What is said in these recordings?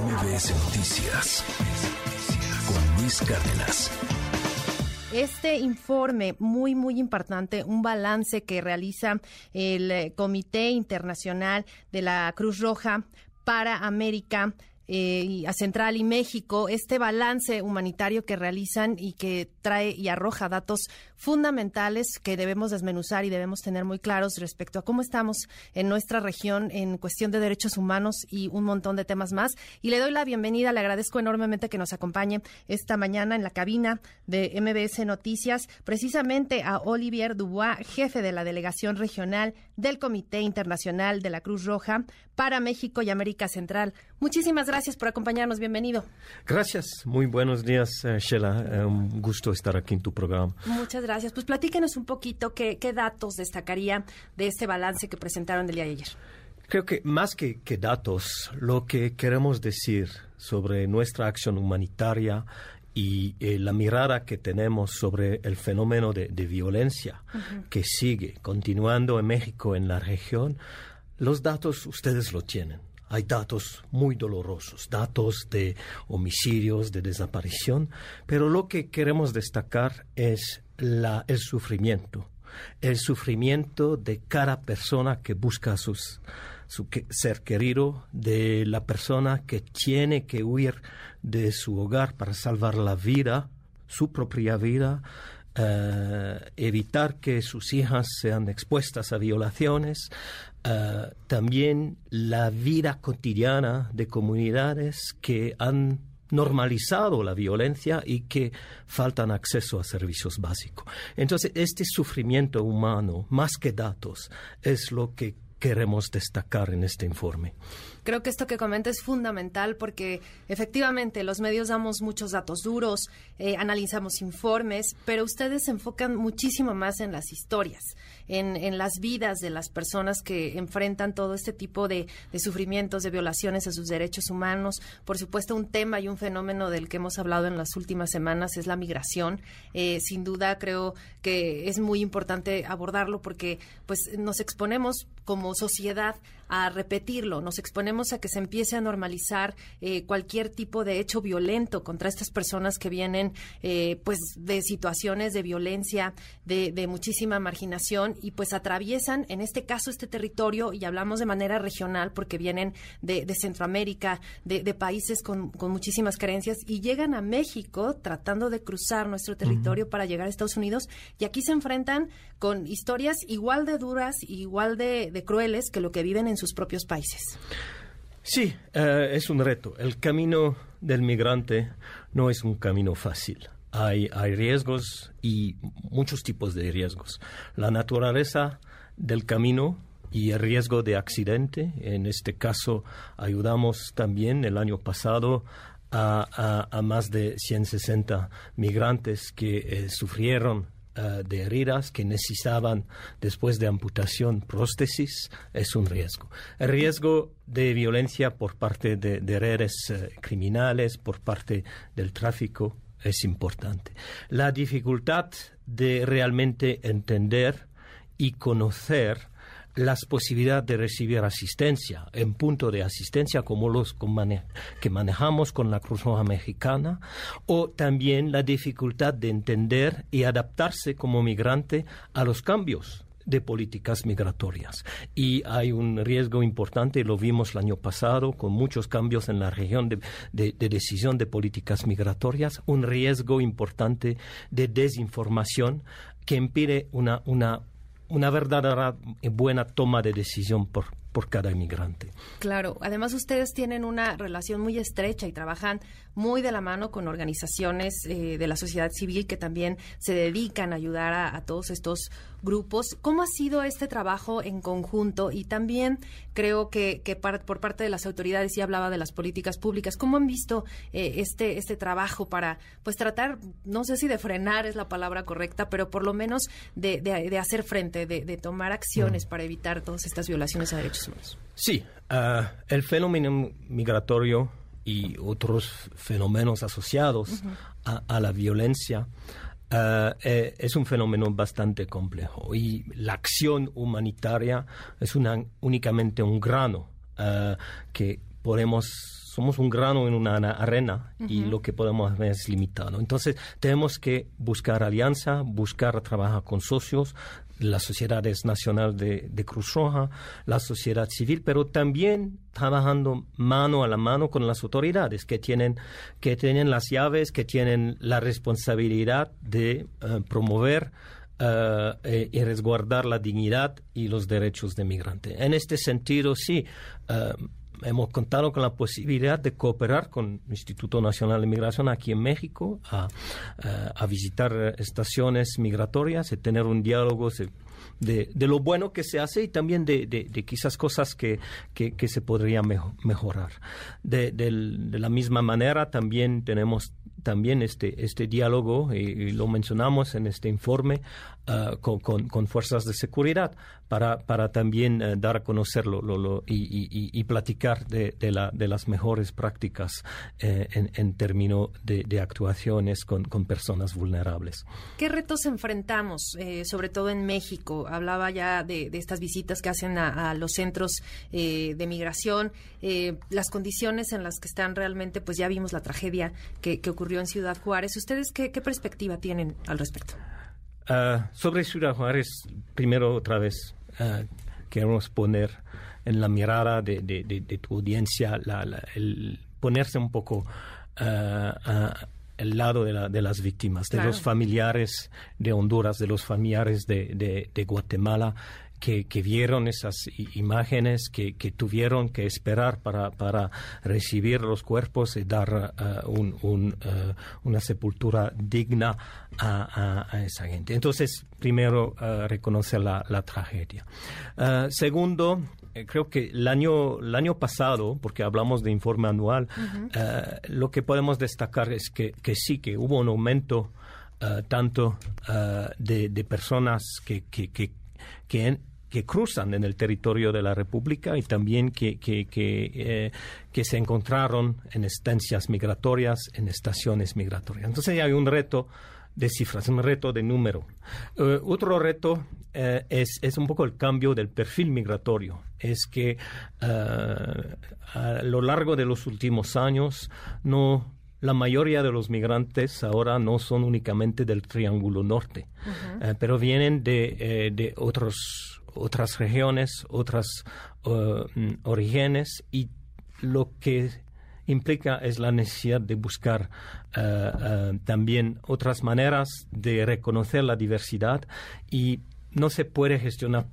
MBS Noticias con Luis Cárdenas. Este informe muy, muy importante, un balance que realiza el eh, Comité Internacional de la Cruz Roja para América eh, a Central y México, este balance humanitario que realizan y que trae y arroja datos fundamentales que debemos desmenuzar y debemos tener muy claros respecto a cómo estamos en nuestra región en cuestión de derechos humanos y un montón de temas más. Y le doy la bienvenida, le agradezco enormemente que nos acompañe esta mañana en la cabina de MBS Noticias, precisamente a Olivier Dubois, jefe de la delegación regional del Comité Internacional de la Cruz Roja para México y América Central. Muchísimas gracias por acompañarnos. Bienvenido. Gracias. Muy buenos días, eh, Sheila. Eh, un gusto estar aquí en tu programa. Muchas gracias. Pues platíquenos un poquito qué, datos destacaría de este balance que presentaron del día de ayer. Creo que más que, datos, lo que queremos decir sobre nuestra acción humanitaria y eh, la mirada que tenemos sobre el fenómeno de, violencia que sigue continuando en México, en la región, los datos ustedes lo tienen hay datos muy dolorosos, datos de homicidios, de desaparición, pero lo que queremos destacar es la, el sufrimiento, el sufrimiento de cada persona que busca sus, su ser querido, de la persona que tiene que huir de su hogar para salvar la vida, su propia vida, eh, evitar que sus hijas sean expuestas a violaciones, eh, también la vida cotidiana de comunidades que han normalizado la violencia y que faltan acceso a servicios básicos. Entonces, este sufrimiento humano, más que datos, es lo que queremos destacar en este informe. Creo que esto que comenta es fundamental porque efectivamente los medios damos muchos datos duros, eh, analizamos informes, pero ustedes se enfocan muchísimo más en las historias, en, las vidas de las personas que enfrentan todo este tipo de, sufrimientos, de violaciones a sus derechos humanos. Por supuesto, un tema y un fenómeno del que hemos hablado en las últimas semanas es la migración. Eh, sin duda, creo que es muy importante abordarlo porque pues nos exponemos como sociedad a repetirlo, nos exponemos a que se empiece a normalizar eh, cualquier tipo de hecho violento contra estas personas que vienen eh, pues de situaciones de violencia, de, muchísima marginación y pues atraviesan en este caso este territorio y hablamos de manera regional porque vienen de, Centroamérica, de, países con, muchísimas carencias y llegan a México tratando de cruzar nuestro territorio para llegar a Estados Unidos y aquí se enfrentan con historias igual de duras, igual de, de crueles que lo que viven en sus propios países. Sí, eh, es un reto. El camino del migrante no es un camino fácil. Hay, hay riesgos y muchos tipos de riesgos. La naturaleza del camino y el riesgo de accidente. En este caso, ayudamos también el año pasado a, más de 160 migrantes que eh, sufrieron eh, de heridas que necesitaban después de amputación prótesis es un riesgo. El riesgo de violencia por parte de, redes eh, criminales, por parte del tráfico, es importante. La dificultad de realmente entender y conocer las posibilidades de recibir asistencia en punto de asistencia como los que manejamos con la Cruz Roja Mexicana o también la dificultad de entender y adaptarse como migrante a los cambios de políticas migratorias. Y hay un riesgo importante, lo vimos el año pasado, con muchos cambios en la región de, de decisión de políticas migratorias, un riesgo importante de desinformación que impide una una verdadera buena toma de decisión por, por cada inmigrante. Claro, además ustedes tienen una relación muy estrecha y trabajan muy de la mano con organizaciones eh, de la sociedad civil que también se dedican a ayudar a, todos estos grupos. ¿Cómo ha sido este trabajo en conjunto? Y también creo que, que por parte de las autoridades, y hablaba de las políticas públicas, ¿cómo han visto eh, este, este trabajo para pues tratar, no sé si de frenar es la palabra correcta, pero por lo menos de, de, hacer frente, de, tomar acciones mm. para evitar todas estas violaciones a derechos Sí, ah, el fenómeno migratorio y otros fenómenos asociados a, la violencia eh, es un fenómeno bastante complejo. Y la acción humanitaria es una, únicamente un grano ah, que podemos somos un grano en una arena y lo que podemos hacer es limitado. Entonces, tenemos que buscar alianza, buscar trabajar con socios, la Sociedad Nacional de, de, Cruz Roja, la sociedad civil, pero también trabajando mano a la mano con las autoridades que tienen, que tienen las llaves, que tienen la responsabilidad de eh, promover eh, eh, y resguardar la dignidad y los derechos de migrantes. En este sentido, sí hemos contado con la posibilidad de cooperar con el Instituto Nacional de Migración aquí en México, a, a, visitar estaciones migratorias y tener un diálogo de, lo bueno que se hace y también de, quizás cosas que, que, se podrían mejorar. De, la misma manera, también tenemos también este, este diálogo, y, lo mencionamos en este informe, ah, con, con, fuerzas de seguridad para, para también eh, dar a conocerlo lo, y, y, platicar de, de, la, de, las mejores prácticas eh, en, en términos de, actuaciones con, con, personas vulnerables. ¿Qué retos enfrentamos, eh, sobre todo en México? Hablaba ya de, estas visitas que hacen a, los centros de migración, las condiciones en las que están realmente, pues ya vimos la tragedia que, que ocurrió en Ciudad Juárez. ¿Ustedes qué, qué perspectiva tienen al respecto? Ah, sobre Ciudad Juárez, primero otra vez ah, queremos poner en la mirada de, tu audiencia el ponerse un poco uh, al lado de, las víctimas, de los familiares de Honduras, de los familiares de, Guatemala, que, vieron esas imágenes, que, tuvieron que esperar para, para recibir los cuerpos y dar uh, un, uh, una sepultura digna a, esa gente. Entonces, primero, uh, reconocer la, tragedia. segundo, eh, creo que el año, el año pasado, porque hablamos de informe anual, lo que podemos destacar es que, que sí, que hubo un aumento tanto de, de, personas que, que, que, que que cruzan en el territorio de la República y también que, que, que, eh, se encontraron en estancias migratorias, en estaciones migratorias. Entonces hay un reto de cifras, un reto de número. Eh, otro reto eh, es, es, un poco el cambio del perfil migratorio. Es que a lo largo de los últimos años no la mayoría de los migrantes ahora no son únicamente del Triángulo Norte, pero vienen de, de otros otras regiones, otras uh, orígenes y lo que implica es la necesidad de buscar uh, también otras maneras de reconocer la diversidad y no se puede gestionar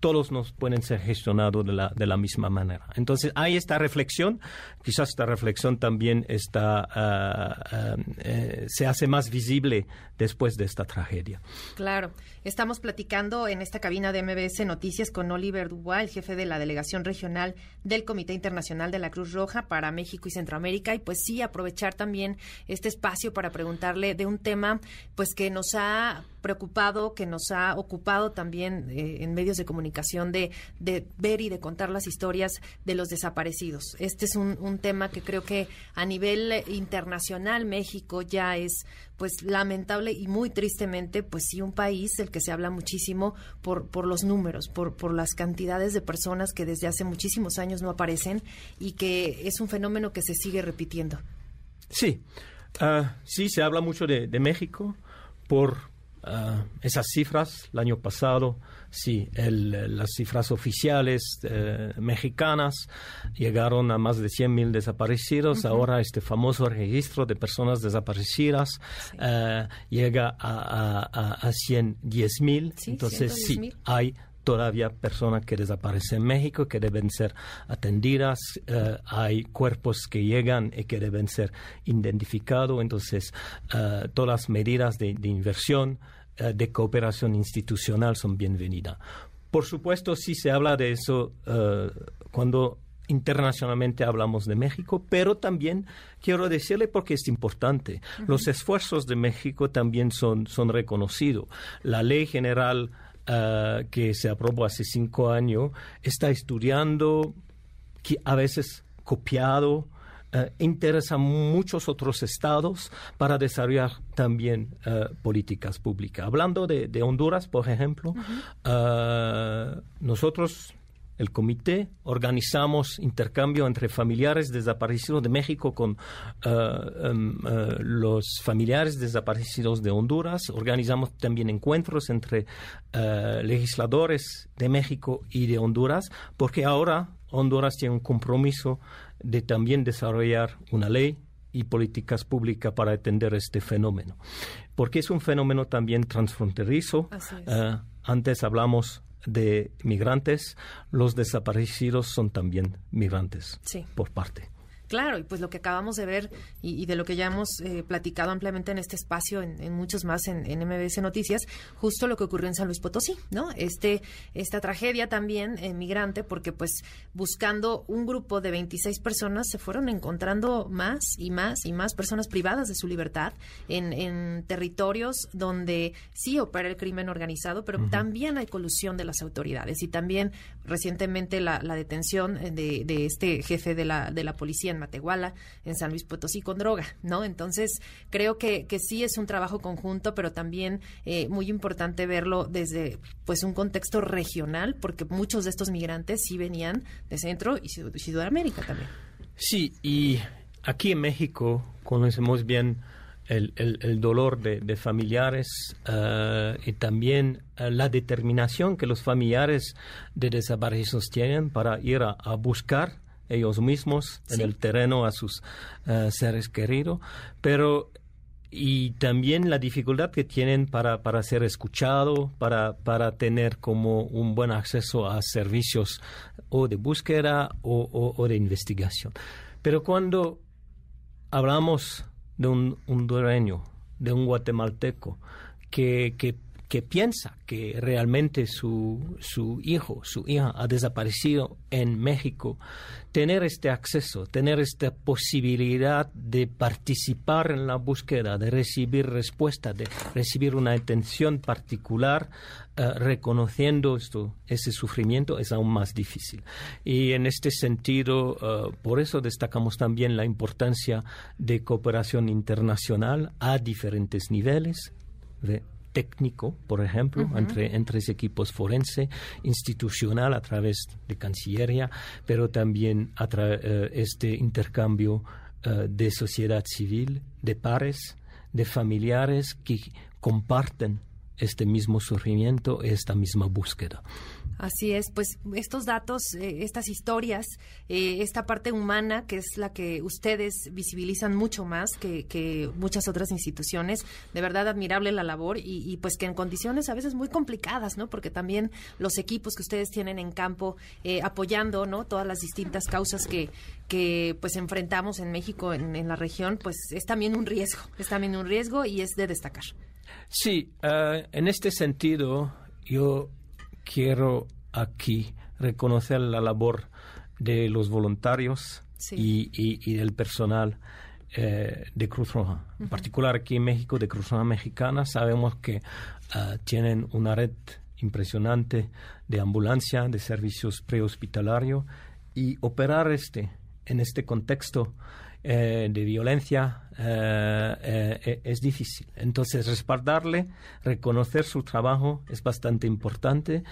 todos nos pueden ser gestionados de la, de la misma manera. Entonces, hay esta reflexión, quizás esta reflexión también está, ah, ah, eh, se hace más visible después de esta tragedia. Claro. Estamos platicando en esta cabina de MBS Noticias con Oliver Dubois, el jefe de la Delegación Regional del Comité Internacional de la Cruz Roja para México y Centroamérica. Y pues sí, aprovechar también este espacio para preguntarle de un tema pues que nos ha preocupado, que nos ha ocupado también eh, en medios de comunicación de, de, ver y de contar las historias de los desaparecidos. Este es un, tema que creo que a nivel internacional México ya es pues lamentable y muy tristemente, pues sí, un país del que se habla muchísimo por, por los números, por, por las cantidades de personas que desde hace muchísimos años no aparecen y que es un fenómeno que se sigue repitiendo. Sí, ah, sí, se habla mucho de, de México por Ah, esas cifras el año pasado, sí, las cifras oficiales eh, mexicanas llegaron a más de 100.000 desaparecidos. Ahora este famoso registro de personas desaparecidas eh, llega a, a, a, 110.000. Entonces sí, hay todavía personas que desaparecen en México que deben ser atendidas, eh, hay cuerpos que llegan y que deben ser identificados, entonces todas las medidas de inversión eh, de cooperación institucional son bienvenidas. Por supuesto, sí se habla de eso eh, cuando internacionalmente hablamos de México, pero también quiero decirle porque es importante, los esfuerzos de México también son, son reconocidos. La ley general eh, que se aprobó hace cinco años está estudiando, que a veces copiado, eh, interesa a muchos otros estados para desarrollar también eh, políticas públicas. Hablando de, Honduras, por ejemplo, eh, nosotros el comité, organizamos intercambio entre familiares desaparecidos de México con eh, em, eh, los familiares desaparecidos de Honduras, organizamos también encuentros entre eh, legisladores de México y de Honduras, porque ahora Honduras tiene un compromiso de también desarrollar una ley y políticas públicas para atender este fenómeno. Porque es un fenómeno también transfronterizo. antes hablamos de migrantes, los desaparecidos son también migrantes por parte. Claro, y pues lo que acabamos de ver y, de lo que ya hemos eh, platicado ampliamente en este espacio, en, muchos más en, en, MBS Noticias, justo lo que ocurrió en San Luis Potosí, ¿no? Este, esta tragedia también eh, migrante, porque pues buscando un grupo de 26 personas se fueron encontrando más y más y más personas privadas de su libertad en, en territorios donde sí opera el crimen organizado, pero también hay colusión de las autoridades y también recientemente la, la detención de, de este jefe de la, de la policía en Matehuala, en San Luis Potosí con droga, ¿no? Entonces, creo que, que sí es un trabajo conjunto, pero también eh, muy importante verlo desde pues un contexto regional, porque muchos de estos migrantes sí venían de Centro y Sudamérica también. Sí, y aquí en México conocemos bien el, el, dolor de, familiares eh, y también eh, la determinación que los familiares de desaparecidos tienen para ir a buscar ellos mismos en el terreno a sus eh, seres queridos, pero y también la dificultad que tienen para, para ser escuchado, para, para tener como un buen acceso a servicios o de búsqueda o, o, de investigación. Pero cuando hablamos de un hondureño, de un guatemalteco, que, que que piensa que realmente su, su hijo, su hija ha desaparecido en México, tener este acceso, tener esta posibilidad de participar en la búsqueda, de recibir respuesta, de recibir una atención particular, eh, reconociendo esto, ese sufrimiento, es aún más difícil. Y en este sentido, eh, por eso destacamos también la importancia de cooperación internacional a diferentes niveles. De, técnico, por ejemplo, entre, entre equipos forense, institucional a través de Cancillería, pero también a eh, este intercambio eh, de sociedad civil, de pares, de familiares que comparten este mismo sufrimiento, esta misma búsqueda. Así es, pues estos datos, eh, estas historias, eh, esta parte humana que es la que ustedes visibilizan mucho más que, muchas otras instituciones, de verdad admirable la labor y, pues que en condiciones a veces muy complicadas, ¿no? Porque también los equipos que ustedes tienen en campo eh, apoyando, ¿no? Todas las distintas causas que, que pues enfrentamos en México, en, en la región, pues es también un riesgo, es también un riesgo y es de destacar. Sí, en este sentido yo quiero aquí reconocer la labor de los voluntarios y, del personal eh, de Cruz Roja. En particular aquí en México, de Cruz Roja Mexicana, sabemos que ah, tienen una red impresionante de ambulancia, de servicios prehospitalarios y operar este en este contexto eh, de violencia eh, eh, es difícil. Entonces, respaldarle, reconocer su trabajo es bastante importante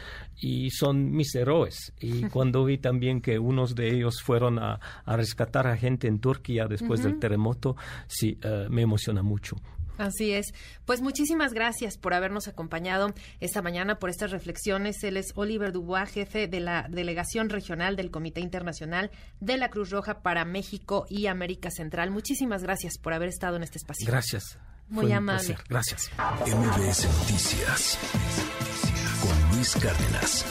y son mis héroes. Y cuando vi también que unos de ellos fueron a, rescatar a gente en Turquía después del terremoto, sí, me emociona mucho. Así es. Pues muchísimas gracias por habernos acompañado esta mañana por estas reflexiones. Él es Oliver Dubois, jefe de la Delegación Regional del Comité Internacional de la Cruz Roja para México y América Central. Muchísimas gracias por haber estado en este espacio. Gracias. Muy amable. Gracias. MBS Noticias con Luis Cárdenas.